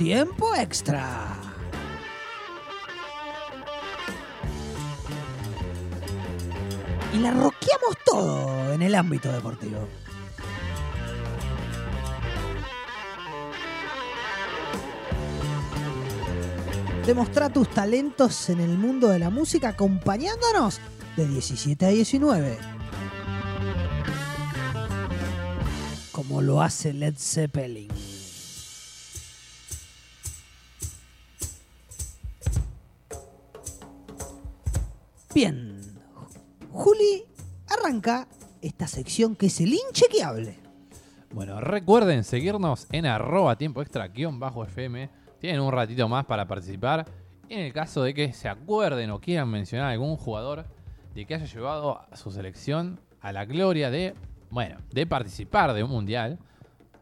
Tiempo extra. Y la roqueamos todo en el ámbito deportivo. Demostra tus talentos en el mundo de la música acompañándonos de 17 a 19. Como lo hace Led Zeppelin. Bien. Juli arranca esta sección que es el inchequeable. Bueno, recuerden seguirnos en arroba tiempo extra guion bajo FM. Tienen un ratito más para participar. En el caso de que se acuerden o quieran mencionar algún jugador de que haya llevado a su selección a la gloria de, bueno, de participar de un mundial,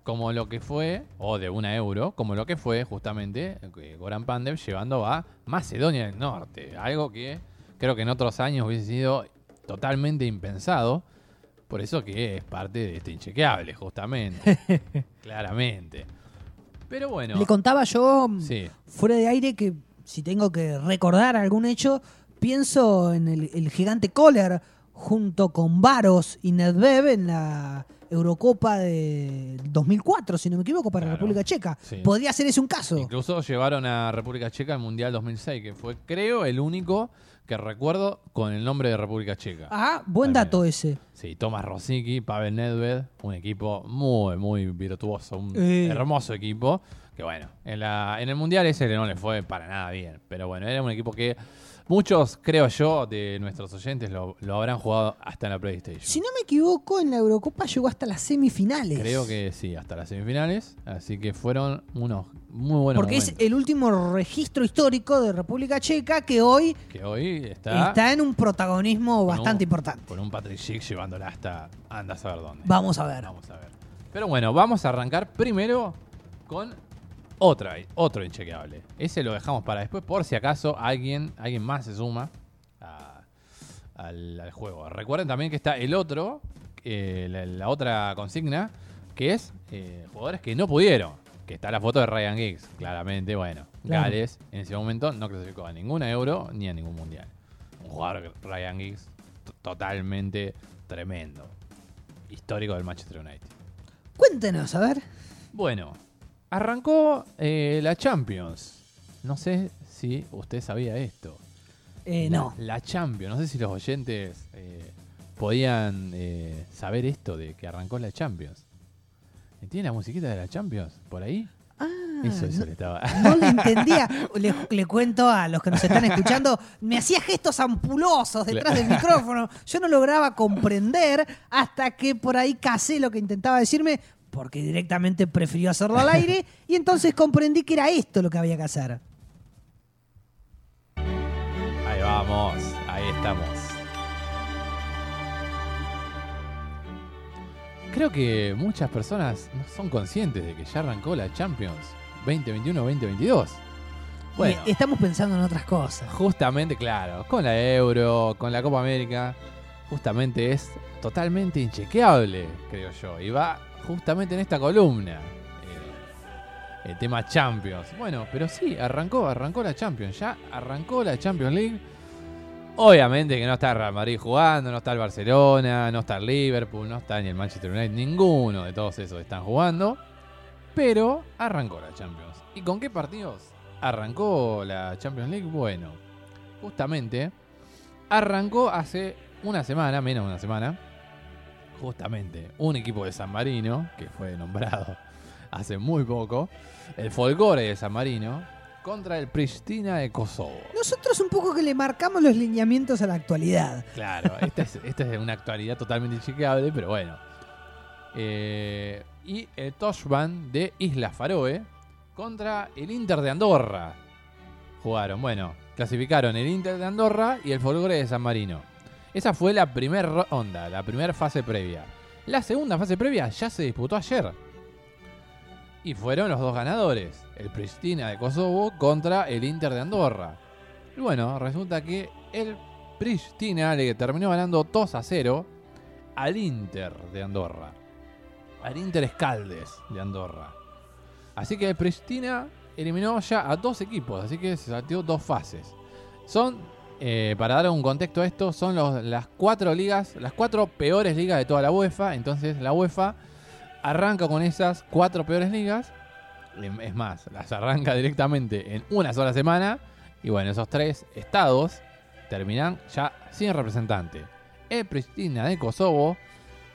como lo que fue, o de una euro, como lo que fue justamente eh, Goran Pandev llevando a Macedonia del Norte. Algo que creo que en otros años hubiese sido totalmente impensado. Por eso que es parte de este inchequeable, justamente. Claramente. Pero bueno. Le contaba yo Sí. fuera de aire que si tengo que recordar algún hecho, pienso en el, el gigante Kohler junto con Varos y Nedved en la Eurocopa de 2004, si no me equivoco, para la Claro. República Checa. Sí. Podría ser ese un caso. Incluso llevaron a República Checa al Mundial 2006, que fue, creo, el único que recuerdo con el nombre de República Checa. Ah, buen También. dato ese. Sí, Tomás Rosicki, Pavel Nedved, un equipo muy, muy virtuoso, un Eh. hermoso equipo. Que bueno, en, la, en el Mundial ese no le fue para nada bien. Pero bueno, era un equipo que muchos, creo yo, de nuestros oyentes lo, lo habrán jugado hasta en la PlayStation. Si no me equivoco, en la Eurocopa llegó hasta las semifinales. Creo que sí, hasta las semifinales. Así que fueron unos muy buenos Porque es el último registro histórico de República Checa que hoy Que hoy está, está en un protagonismo bastante un- importante. Con un Patrick Schick llevándola hasta anda a saber dónde. Vamos a ver. Vamos a ver. Pero bueno, vamos a arrancar primero con otra, otro inchequeable. Ese lo dejamos para después por si acaso alguien, alguien más se suma a- al, al juego. Recuerden también que está el otro, eh, la, la otra consigna, que es eh, jugadores que no pudieron. Que está la foto de Ryan Giggs, claramente, bueno. Claro. Gales en ese momento no clasificó a ninguna euro ni a ningún mundial. Un jugador, Ryan Giggs, totalmente tremendo. Histórico del Manchester United. Cuéntenos, a ver. Bueno, arrancó eh, la Champions. No sé si usted sabía esto. Eh, no. La Champions. No sé si los oyentes eh, podían eh, saber esto de que arrancó la Champions. ¿Tiene la musiquita de la Champions por ahí? Ah, Eso, eso no, le estaba. no le entendía. Le, le cuento a los que nos están escuchando, me hacía gestos ampulosos detrás del micrófono. Yo no lograba comprender hasta que por ahí casé lo que intentaba decirme, porque directamente prefirió hacerlo al aire, y entonces comprendí que era esto lo que había que hacer. Ahí vamos, ahí estamos. Creo que muchas personas no son conscientes de que ya arrancó la Champions 2021-2022. Bueno, Y estamos pensando en otras cosas. justamente, claro, con la Euro, con la Copa América, justamente es totalmente inchequeable, creo yo. Y va justamente en esta columna. eh, el tema Champions. Bueno, pero sí, arrancó, arrancó la Champions. Ya arrancó la Champions League. Obviamente que no está Real Madrid jugando, no está el Barcelona, no está el Liverpool, no está ni el Manchester United, ninguno de todos esos están jugando. Pero arrancó la Champions. ¿Y con qué partidos arrancó la Champions League? Bueno, justamente arrancó hace una semana, menos de una semana, justamente un equipo de San Marino, que fue nombrado hace muy poco, el Folgore de San Marino, contra el Pristina de Kosovo. Nosotros un poco que le marcamos los lineamientos a la actualidad. Claro, esta es, esta es una actualidad totalmente inchequeable, pero bueno. Eh, y el Toshban de Isla Faroe contra el Inter de Andorra. Jugaron, bueno, clasificaron el Inter de Andorra y el Folgore de San Marino. Esa fue la primera ronda, la primera fase previa. La segunda fase previa ya se disputó ayer. Y fueron los dos ganadores, el Pristina de Kosovo contra el Inter de Andorra. Y bueno, resulta que el Pristina le terminó ganando 2 a 0 al Inter de Andorra. Al Inter Escaldes de Andorra. Así que el Pristina eliminó ya a dos equipos, así que se salteó dos fases. Son, eh, para dar un contexto a esto, son las cuatro ligas, las cuatro peores ligas de toda la UEFA. Entonces la UEFA arranca con esas cuatro peores ligas. Em, Es más, las arranca directamente en una sola semana. Y bueno, esos tres estados terminan ya sin representante. El Pristina de Kosovo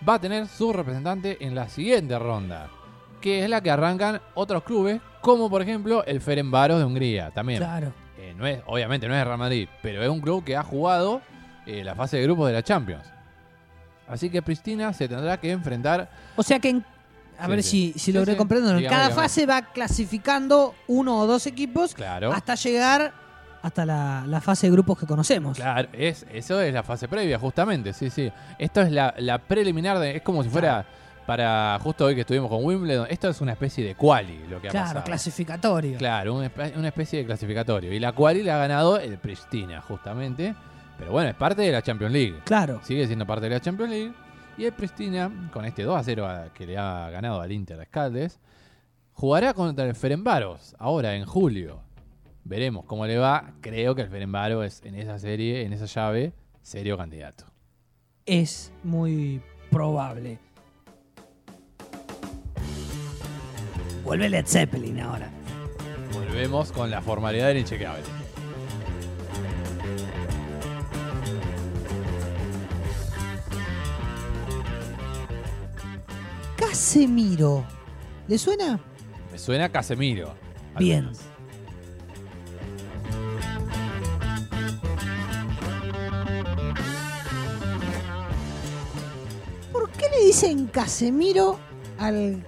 va a tener su representante en la siguiente ronda, que es la que arrancan otros clubes, como por ejemplo el Ferencváros de Hungría. También, Claro. Eh, no es, obviamente no es Real Madrid, pero es un club que ha jugado eh, la fase de grupos de la Champions. Así que Pristina se tendrá que enfrentar. O sea que, en- a Sí, ver sí. si, si Sí, logré sí. comprender. En cada fase va clasificando uno o dos equipos Claro. hasta llegar hasta la, la fase de grupos que conocemos. Claro, es, eso es la fase previa, justamente, sí, sí. Esto es la, la preliminar, de, es como si fuera para, justo hoy que estuvimos con Wimbledon, esto es una especie de quali lo que ha Claro, pasado. clasificatorio. Claro, una, espe- una especie de clasificatorio. Y la quali la ha ganado el Pristina, justamente. Pero bueno, es parte de la Champions League. Claro. Sigue siendo parte de la Champions League. Y el Pristina, con este 2 a 0 a- que le ha ganado al Inter de Escaldes, jugará contra el Ferenbaros ahora en julio. Veremos cómo le va. Creo que el Ferenbaro es en esa serie, en esa llave, serio candidato. Es muy probable. Vuelve Led Zeppelin ahora. Volvemos con la formalidad del inchequeable. Casemiro. ¿Le suena? Me suena Casemiro. Bien. menos. ¿Por qué le dicen Casemiro al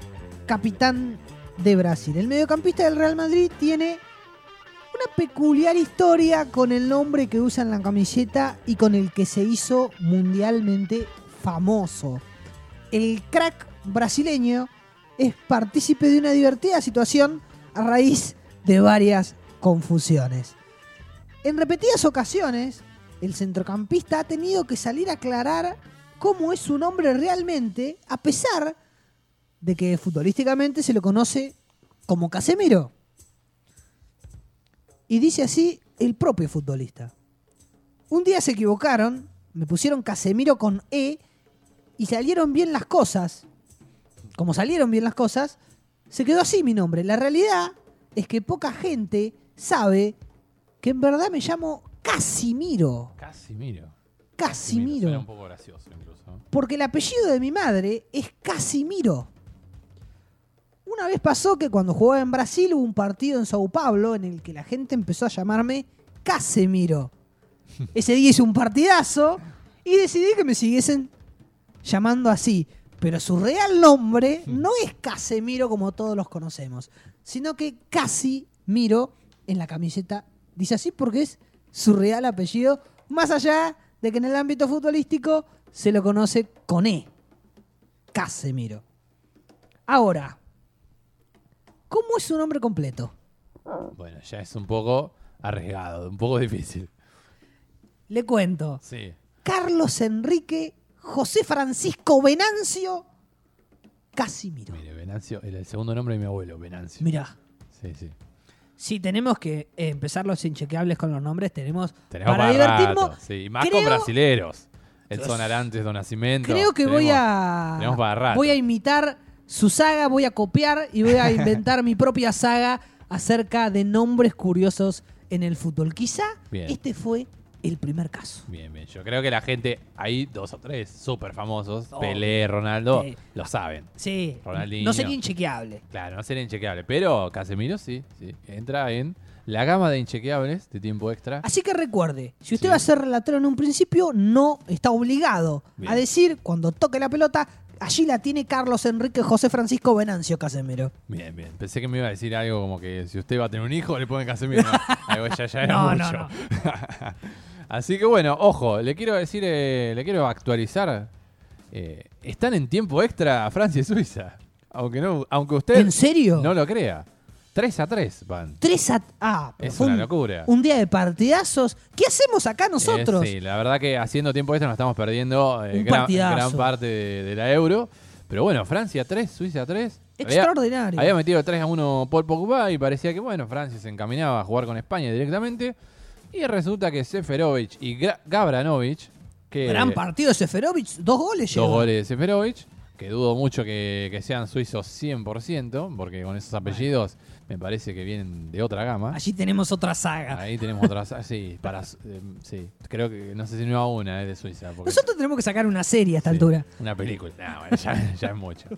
capitán de Brasil? El mediocampista del Real Madrid tiene una peculiar historia con el nombre que usa en la camiseta y con el que se hizo mundialmente famoso. El crack brasileño es partícipe de una divertida situación a raíz de varias confusiones. En repetidas ocasiones, el centrocampista ha tenido que salir a aclarar cómo es su nombre realmente, a pesar de que futbolísticamente se lo conoce como Casemiro. Y dice así el propio futbolista. Un día se equivocaron, me pusieron Casemiro con E y salieron bien las cosas. Como salieron bien las cosas, se quedó así mi nombre. La realidad es que poca gente sabe que en verdad me llamo Casimiro. Casimiro. Casimiro. Suena un poco gracioso incluso. Porque el apellido de mi madre es Casimiro. Una vez pasó que cuando jugaba en Brasil hubo un partido en Sao Paulo en el que la gente empezó a llamarme Casemiro. Ese día hice un partidazo y decidí que me siguiesen llamando así. Pero su real nombre no es Casemiro como todos los conocemos, sino que Casimiro en la camiseta dice así porque es su real apellido, más allá de que en el ámbito futbolístico se lo conoce con E. Casemiro. Ahora, ¿cómo es su nombre completo? Bueno, ya es un poco arriesgado, un poco difícil. Le cuento. Sí. Carlos Enrique José Francisco Venancio Casimiro. Mire, Venancio, el, el segundo nombre de mi abuelo, Venancio. Mirá, Sí, sí. si tenemos que empezar los inchequeables con los nombres, tenemos, Tenemos para para, divertirnos. rato, sí. Y más creo- con brasileros. El Sonarantes, Don Nacimiento. Creo que voy a tenemos para rato. voy a imitar su saga, voy a copiar y voy a inventar mi propia saga acerca de nombres curiosos en el fútbol. Quizá Bien. este fue el primer caso. Bien, bien. Yo creo que la gente, hay dos o tres súper famosos, Oh. Pelé, Ronaldo, Sí. lo saben. Sí, Ronaldinho. no sería inchequeable. Claro, no sería inchequeable. Pero Casemiro sí, sí. Entra en la gama de inchequeables de tiempo extra. Así que recuerde, si usted Sí. va a ser relator en un principio, no está obligado Bien. a decir cuando toque la pelota, allí la tiene Carlos Enrique José Francisco Venancio Casemiro. Bien, bien. Pensé que me iba a decir algo como que si usted va a tener un hijo, le ponen Casemiro. No, algo ya, ya era No, mucho. no, no. Así que bueno, ojo, le quiero decir, eh, le quiero actualizar. eh, están en tiempo extra Francia y Suiza. Aunque no, aunque usted ¿En serio? no lo crea. 3 a 3 van. 3 a... Ah, pero Es fue una un- locura. Un día de partidazos. ¿Qué hacemos acá nosotros? Eh, sí, la verdad que haciendo tiempo extra nos estamos perdiendo eh, Un gran, parte de, de la Euro. Pero bueno, Francia 3, Suiza 3. Extraordinario. Había, había metido 3 a 1 Paul Pogba y parecía que, bueno, Francia se encaminaba a jugar con España directamente. Y resulta que Seferovic y Gra- Gabranovic, que Gran partido de Seferovic, dos goles dos goles de Seferovic, que dudo mucho que, que sean suizos 100%, porque con esos apellidos me parece que vienen de otra gama. Allí tenemos otra saga. Ahí tenemos otras, ah, sí, para, eh, sí, creo que no sé si no a una es de Suiza. porque- Nosotros tenemos que sacar una serie a esta Sí, altura. Una película. No, bueno, ya, ya es mucho.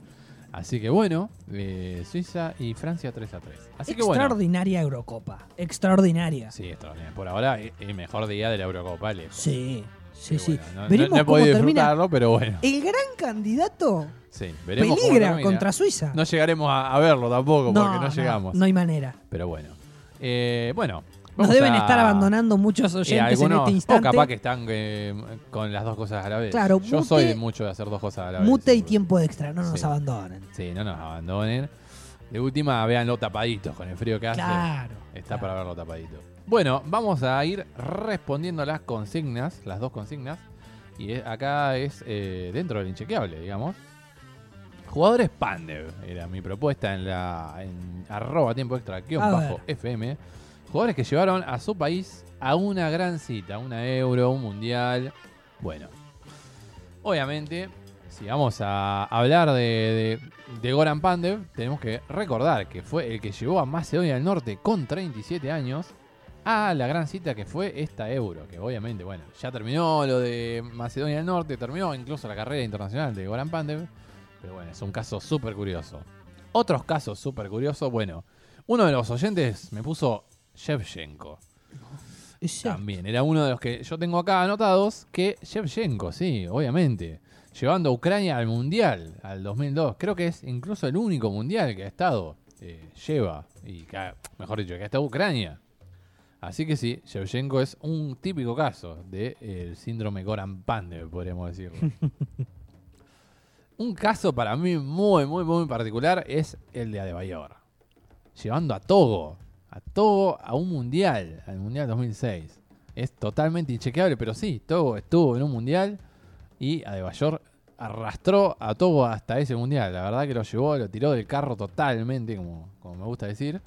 Así que bueno, eh, Suiza y Francia 3 a 3. Así que bueno. Extraordinaria Eurocopa. Extraordinaria. Sí, extraordinario. Por ahora, eh, el mejor día de la Eurocopa. lejos. Sí, sí, sí. bueno, no- no, Veremos no he cómo podido termina. disfrutarlo, pero bueno. El gran candidato Sí, veremos peligra contra Suiza. No llegaremos a, a verlo tampoco, porque no, llegamos. No hay manera. Pero bueno. Eh, bueno. Nos deben a- estar abandonando muchos eh, oyentes en este O instante. capaz que están eh, con las dos cosas a la vez. Claro, Yo mute- soy de mucho de hacer dos cosas a la vez. Mute y tiempo extra, no nos abandonen. Sí, no nos abandonen. De última, véanlo tapaditos con el frío que hace. Claro. Está claro. para verlo tapadito. Bueno, vamos a ir respondiendo las consignas, las dos consignas. Y es- acá es eh, dentro del inchequeable, digamos. Jugadores Pandev era mi propuesta en la en arroba tiempo extra guion A bajo ver. FM. Jugadores que llevaron a su país a una gran cita, una euro, un mundial. Bueno, obviamente, si vamos a hablar de, de, de Goran Pandev, tenemos que recordar que fue el que llevó a Macedonia del Norte con 37 años a la gran cita que fue esta Euro, que obviamente, bueno, ya terminó lo de Macedonia del Norte, terminó incluso la carrera internacional de Goran Pandev, pero bueno, es un caso súper curioso. Otros casos súper curiosos, bueno, uno de los oyentes me puso Shevchenko. También, era uno de los que yo tengo acá anotados, que Shevchenko, sí, obviamente, llevando a Ucrania al Mundial, al 2002. Creo que es incluso el único Mundial que ha estado, eh, lleva, y que ha- mejor dicho, que ha estado Ucrania. Así que sí, Shevchenko es un típico caso del síndrome Goran Pandev, podríamos decirlo. un caso para mí muy, muy, muy particular es el de Adebayor. Llevando a Togo, a Togo a un mundial, al mundial 2006. Es totalmente inchequeable, pero sí, Togo estuvo en un mundial y Adebayor arrastró a Togo hasta ese mundial. La verdad que lo llevó, lo tiró del carro totalmente, como, como me gusta decir.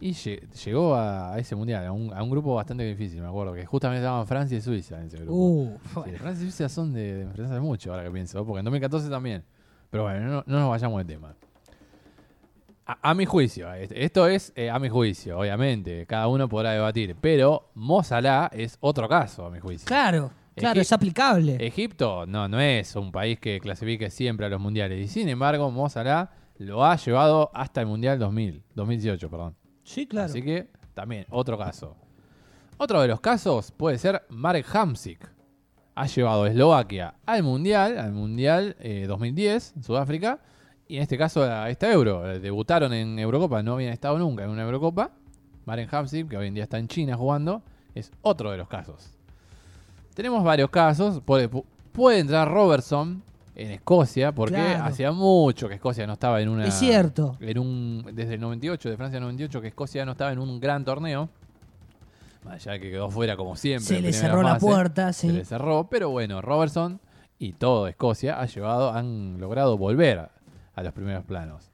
Y lle- llegó a, ese mundial, a un, a un grupo bastante difícil, me acuerdo, que justamente estaban Francia y Suiza en ese grupo. Uh, Sí. Francia y Suiza son de, de enfrentarse mucho, ahora que pienso, porque en 2014 también. Pero bueno, no, no nos vayamos de tema. A, a mi juicio, est- esto es eh, a mi juicio, obviamente, cada uno podrá debatir, pero Mo Salah es otro caso, a mi juicio. Claro, claro, Egip- es aplicable. Egipto no, no es un país que clasifique siempre a los mundiales, y sin embargo, Mo Salah lo ha llevado hasta el Mundial 2000, 2018, perdón. Sí, claro. Así que también, otro caso. Otro de los casos puede ser Marek Hamsik. Ha llevado a Eslovaquia al Mundial, al Mundial eh, 2010 en Sudáfrica, y en este caso a esta Euro. Eh, Debutaron en Eurocopa, no habían estado nunca en una Eurocopa. Marek Hamsik, que hoy en día está en China jugando, es otro de los casos. Tenemos varios casos. Puede, pu- puede entrar Robertson en Escocia, porque Claro. hacía mucho que Escocia no estaba en una. Es cierto. En un, desde el 98, de Francia 98, que Escocia no estaba en un gran torneo. Más allá de que quedó fuera como siempre. Se le cerró la puerta, Se sí. le cerró, pero bueno, Robertson y todo Escocia ha llevado, han logrado volver a, a los primeros planos.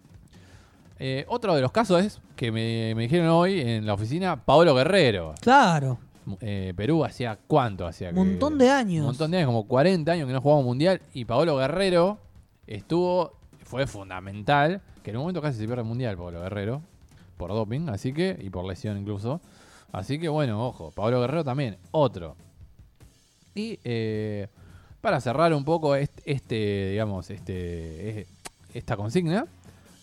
Eh, otro de los casos es que me, me dijeron hoy en la oficina, Paolo Guerrero. Claro. Eh, Perú hacía cuánto hacía que- Montón de años. Un montón de años, como 40 años que no jugaba un mundial. Y Paolo Guerrero estuvo, fue fundamental, que en un momento casi se pierde el mundial, Paolo Guerrero, por doping, así que, y por lesión incluso. Así que bueno, ojo, Paolo Guerrero también, otro. Y eh, para cerrar un poco este, este, digamos, este, esta consigna,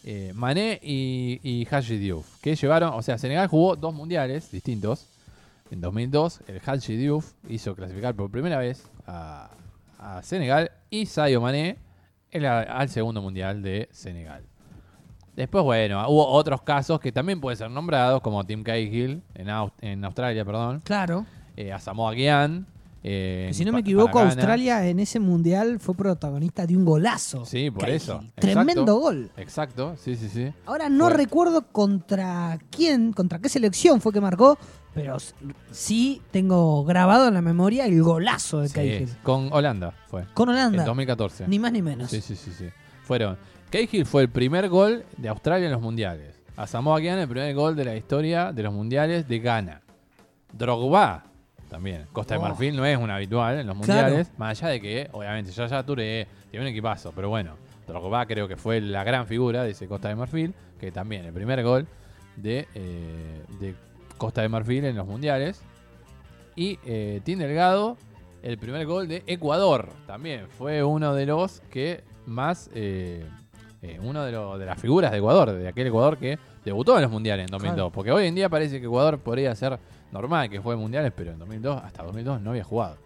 eh, Mané y, y Haji Diouf, que llevaron, o sea, Senegal jugó dos mundiales distintos. En 2002, el Haji Diouf hizo clasificar por primera vez a, a Senegal y Sadio Mané el- al segundo mundial de Senegal. Después, bueno, hubo otros casos que también pueden ser nombrados, como Tim Cahill en, Aus- en Australia, perdón, Claro. eh, a Samoa Gyan. eh, si no me equivoco. Australia en ese mundial fue protagonista de un golazo. Sí, por Cahill. eso. Tremendo gol. Exacto, sí, sí, sí. Ahora no recuerdo contra quién, contra qué selección fue que marcó, pero sí tengo grabado en la memoria el golazo de Sí, Cahill. con Holanda fue. Con En Holanda. 2014. Ni más ni menos. Sí, sí, sí, sí. fueron. Cahill fue el primer gol de Australia en los mundiales. A Samoa Gyan el primer gol de la historia de los mundiales de Ghana. Drogba también. Costa de Oh. Marfil no es un habitual en los Claro. mundiales. Más allá de que, obviamente, ya ya Touré tiene un equipazo, pero bueno. Drogba creo que fue la gran figura de ese Costa de Marfil, que también el primer gol de, eh, de Costa de Marfil en los mundiales. Y eh, Tim Delgado, el primer gol de Ecuador, también fue uno de los que más, eh, eh, uno de, los- de las figuras de Ecuador, de aquel Ecuador que debutó en los mundiales en 2002. Claro. Porque hoy en día parece que Ecuador podría ser normal que juegue mundiales, pero en 2002, hasta 2002 no había jugado.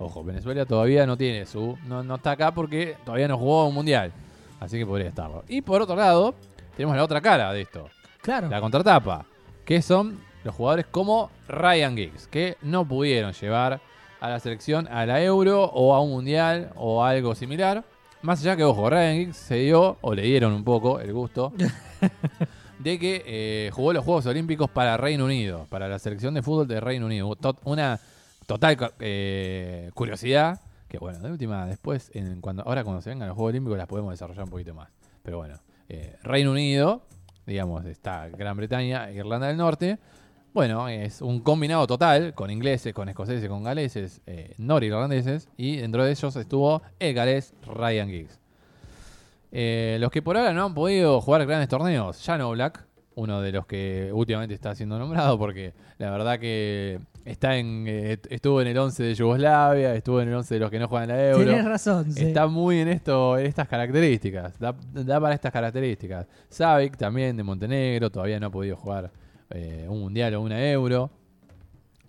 Ojo, Venezuela todavía no tiene su. No, no está acá porque todavía no jugó un mundial. Así que podría estarlo. Y por otro lado, tenemos la otra cara de esto. Claro. La contratapa. Que son los jugadores como Ryan Giggs. Que no pudieron llevar a la selección a la Euro o a un mundial o algo similar. Más allá que, ojo, Ryan Giggs se dio, o le dieron un poco el gusto, de que eh, jugó los Juegos Olímpicos para Reino Unido, para la selección de fútbol de Reino Unido. To- una total eh, curiosidad, que bueno, de última, después, en, cuando, ahora cuando se vengan los Juegos Olímpicos las podemos desarrollar un poquito más. Pero bueno, eh, Reino Unido, digamos, está Gran Bretaña, Irlanda del Norte. Bueno, es un combinado total con ingleses, con escoceses, con galeses, eh, norirlandeses, y dentro de ellos estuvo el galés Ryan Giggs. Eh, los que por ahora no han podido jugar grandes torneos, Jan Oblak, uno de los que últimamente está siendo nombrado, porque la verdad que está en eh, estuvo en el 11 de Yugoslavia, estuvo en el 11 de los que no juegan la Euro. Tienes razón. sí. Está muy en esto, en estas características. Da, da para estas características. Savic también de Montenegro, todavía no ha podido jugar eh, un mundial o una euro.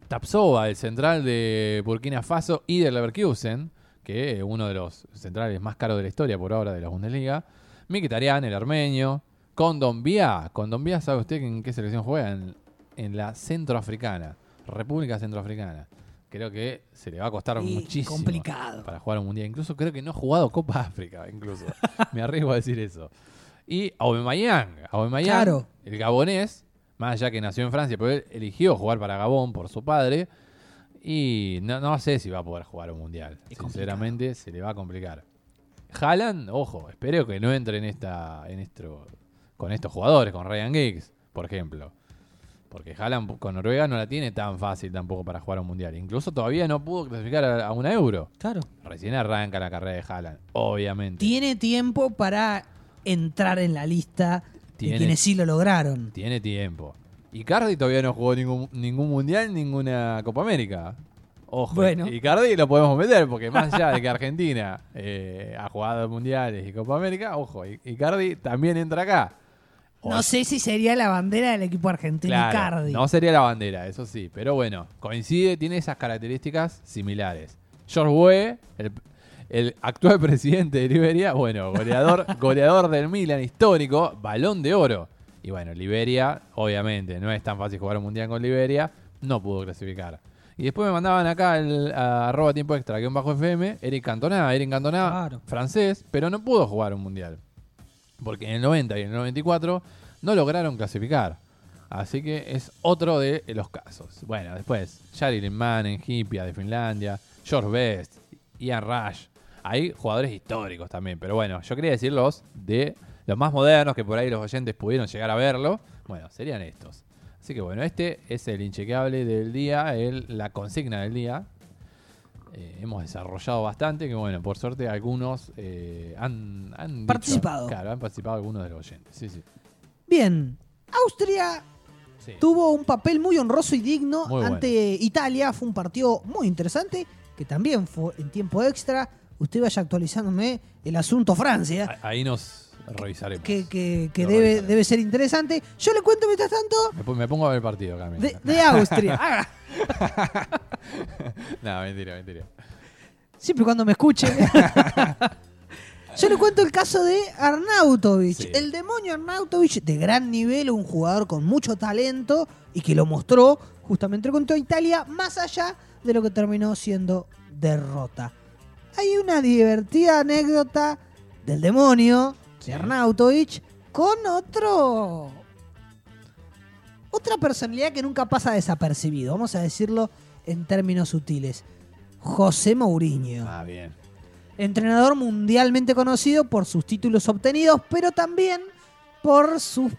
Tapsova, el central de Burkina Faso y del Leverkusen, que es uno de los centrales más caros de la historia por ahora de la Bundesliga. Mkhitaryan, el armenio. Condombia. Condombia, ¿sabe usted en qué selección juega? En, en la centroafricana. República Centroafricana. Creo que se le va a costar Y muchísimo complicado. para jugar un mundial. Incluso creo que no ha jugado Copa África, incluso. Me arriesgo a decir eso. Y Aubameyang, Aubameyang, Claro. el gabonés, más allá que nació en Francia, pero él eligió jugar para Gabón por su padre. Y no, no sé si va a poder jugar un mundial. Es Sinceramente, se le va a complicar. Haaland, ojo, espero que no entre en esta, en esto, con estos jugadores, con Ryan Giggs, por ejemplo. Porque Haaland con Noruega no la tiene tan fácil tampoco para jugar un mundial. Incluso todavía no pudo clasificar a, a una euro. Claro. Recién arranca la carrera de Haaland, obviamente. Tiene tiempo para entrar en la lista Tiene- de quienes sí lo lograron. Tiene tiempo. Icardi todavía no jugó ningún, ningún mundial, ninguna Copa América. Ojo, Bueno. Icardi lo podemos meter, porque más allá de que Argentina eh, ha jugado mundiales y Copa América, ojo, Icardi también entra acá. O- No sé si sería la bandera del equipo argentino Claro, Icardi. No sería la bandera, eso sí. Pero bueno, coincide, tiene esas características similares. George Weah, el, el actual presidente de Liberia, bueno, goleador, goleador del Milan histórico, balón de oro. Y bueno, Liberia, obviamente, no es tan fácil jugar un mundial con Liberia, no pudo clasificar. Y después me mandaban acá el a arroba tiempo extra, que un bajo FM, Eric Cantona, Eric Cantona, Claro. francés, pero no pudo jugar un mundial. Porque en el 90 y en el 94 no lograron clasificar. Así que es otro de los casos. Bueno, después, Jari Mannen, Hipia de Finlandia, George Best, Ian Rush. Hay jugadores históricos también. Pero bueno, yo quería decir los de los más modernos, que por ahí los oyentes pudieron llegar a verlo. Bueno, serían estos. Así que bueno, este es el inchequeable del día, el, la consigna del día. Eh, hemos desarrollado bastante, que bueno, por suerte algunos eh, han, han dicho- Participado. claro, han participado algunos de los oyentes. Sí, sí. Bien. Austria sí. tuvo un papel muy honroso y digno Muy bueno. ante Italia. Fue un partido muy interesante que también fue en tiempo extra. Usted vaya actualizándome el asunto Francia, Ahí nos revisaremos. que, que- que Lo debe, revisaremos. debe ser interesante. Yo le cuento mientras tanto Me, pon- me pongo a ver el partido acá. de, de Austria. Ah, no, mentira, mentira. siempre cuando me escuche. Yo le cuento el caso de Arnautovic. Sí. El demonio Arnautovic, de gran nivel, un jugador con mucho talento y que lo mostró justamente contra Italia, más allá de lo que terminó siendo derrota. Hay una divertida anécdota del demonio de con otro. Otra personalidad que nunca pasa desapercibido, vamos a decirlo en términos sutiles. José Mourinho. Ah, bien. Entrenador mundialmente conocido por sus títulos obtenidos, pero también por sus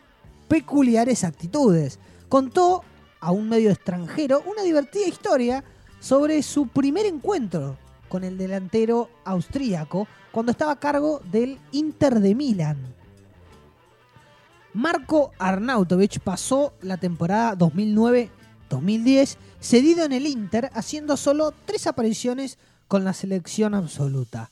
peculiares actitudes. Contó a un medio extranjero una divertida historia sobre su primer encuentro con el delantero austríaco cuando estaba a cargo del Inter de Milán. Marco Arnautovic pasó la temporada 2009-2010 cedido en el Inter, haciendo solo tres apariciones con la selección absoluta.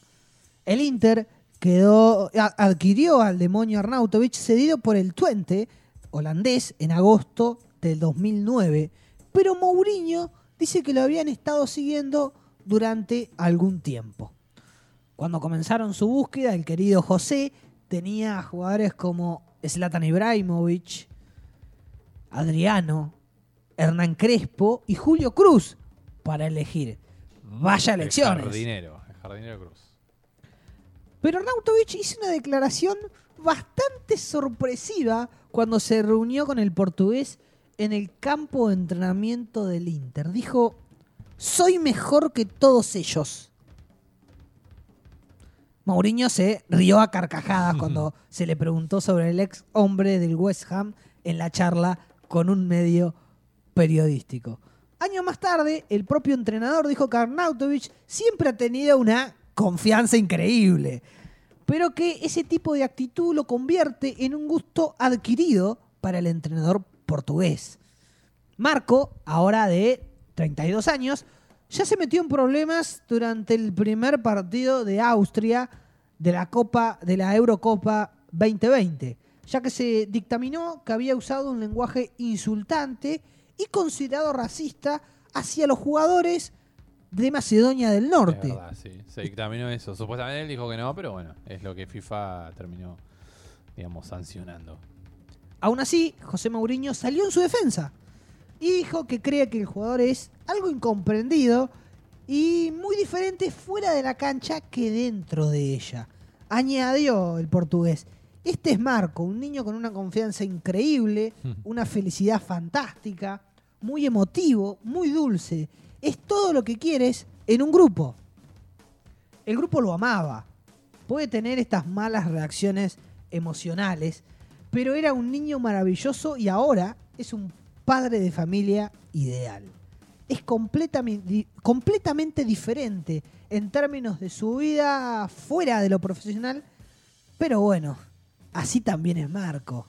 El Inter quedó, adquirió al demonio Arnautovic cedido por el Twente holandés en agosto del 2009, pero Mourinho dice que lo habían estado siguiendo durante algún tiempo. Cuando comenzaron su búsqueda, el querido José tenía jugadores como Zlatan Ibrahimovic, Adriano, Hernán Crespo y Julio Cruz para elegir. Vaya elecciones. El jardinero, el jardinero Cruz. Pero Arnautovic hizo una declaración bastante sorpresiva cuando se reunió con el portugués en el campo de entrenamiento del Inter. Dijo, soy mejor que todos ellos. Mourinho se rió a carcajadas cuando se le preguntó sobre el ex hombre del West Ham en la charla con un medio periodístico. Años más tarde, el propio entrenador dijo que Arnautovic siempre ha tenido una confianza increíble, pero que ese tipo de actitud lo convierte en un gusto adquirido para el entrenador portugués. Marco, ahora de 32 años, ya se metió en problemas durante el primer partido de Austria de la Copa de la Eurocopa 2020, ya que se dictaminó que había usado un lenguaje insultante y considerado racista hacia los jugadores de Macedonia del Norte. verdad, sí. Se dictaminó eso. Supuestamente él dijo que no, pero bueno, es lo que FIFA terminó, digamos, sancionando. Aún así, José Mourinho salió en su defensa y dijo que cree que el jugador es algo incomprendido y muy diferente fuera de la cancha que dentro de ella. Añadió el portugués. Este es Marco, un niño con una confianza increíble, Hmm. una felicidad fantástica, muy emotivo, muy dulce. Es todo lo que quieres en un grupo. El grupo lo amaba. Puede tener estas malas reacciones emocionales, pero era un niño maravilloso y ahora es un padre de familia ideal. Es completamente, completamente diferente en términos de su vida fuera de lo profesional, pero bueno, así también es Marco.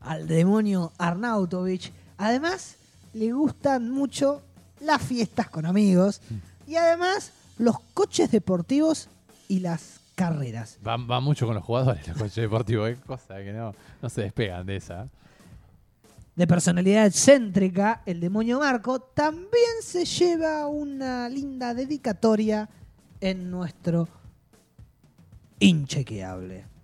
Al demonio Arnautovic, además, le gustan mucho las fiestas con amigos y además los coches deportivos y las carreras. Va, mucho con los jugadores, los coches deportivos. Es cosa que no, no se despegan de esa. De personalidad excéntrica, el demonio Marco, también se lleva una linda dedicatoria en nuestro inchequeable.